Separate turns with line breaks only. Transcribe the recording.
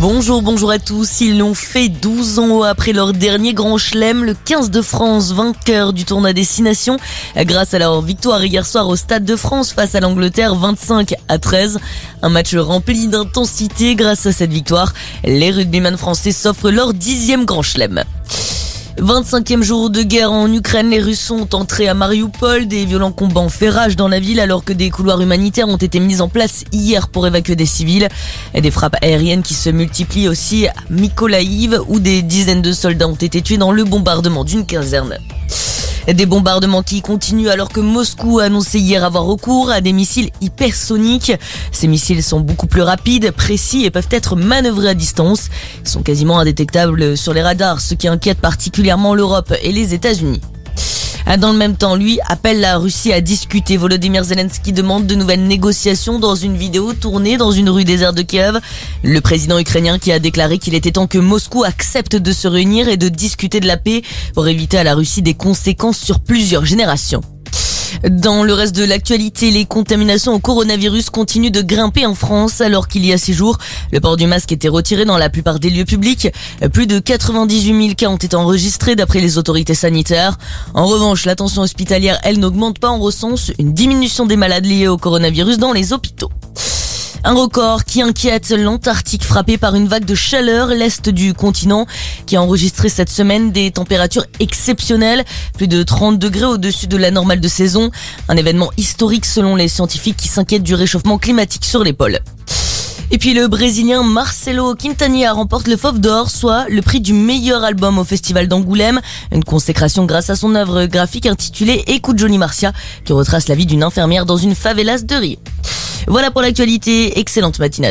Bonjour, bonjour à tous. Ils l'ont fait 12 ans après leur dernier grand chelem, le 15 de France, vainqueur du tournoi Destination, grâce à leur victoire hier soir au Stade de France face à l'Angleterre 25 à 13. Un match rempli d'intensité grâce à cette victoire. Les rugbymen français s'offrent leur dixième grand chelem. 25e jour de guerre en Ukraine, les Russes sont entrés à Mariupol. Des violents combats ont fait rage dans la ville alors que des couloirs humanitaires ont été mis en place hier pour évacuer des civils. Et des frappes aériennes qui se multiplient aussi à Mykolaïv où des dizaines de soldats ont été tués dans le bombardement d'une caserne. Des bombardements qui continuent alors que Moscou a annoncé hier avoir recours à des missiles hypersoniques. Ces missiles sont beaucoup plus rapides, précis et peuvent être manœuvrés à distance. Ils sont quasiment indétectables sur les radars, ce qui inquiète particulièrement l'Europe et les États-Unis. Ah, dans le même temps, lui appelle la Russie à discuter. Volodymyr Zelensky demande de nouvelles négociations dans une vidéo tournée dans une rue déserte de Kiev. Le président ukrainien qui a déclaré qu'il était temps que Moscou accepte de se réunir et de discuter de la paix pour éviter à la Russie des conséquences sur plusieurs générations. Dans le reste de l'actualité, les contaminations au coronavirus continuent de grimper en France alors qu'il y a six jours, le port du masque était retiré dans la plupart des lieux publics. Plus de 98 000 cas ont été enregistrés d'après les autorités sanitaires. En revanche, la tension hospitalière, elle, n'augmente pas. On recense une diminution des malades liés au coronavirus dans les hôpitaux. Un record qui inquiète l'Antarctique frappé par une vague de chaleur, l'est du continent, qui a enregistré cette semaine des températures exceptionnelles, plus de 30 degrés au-dessus de la normale de saison. Un événement historique selon les scientifiques qui s'inquiètent du réchauffement climatique sur les pôles. Et puis le Brésilien Marcelo Quintanilla remporte le Fauve d'Or, soit le prix du meilleur album au Festival d'Angoulême. Une consécration grâce à son œuvre graphique intitulée Écoute Johnny Marcia, qui retrace la vie d'une infirmière dans une favelas de Rio. Voilà pour l'actualité. Excellente matinée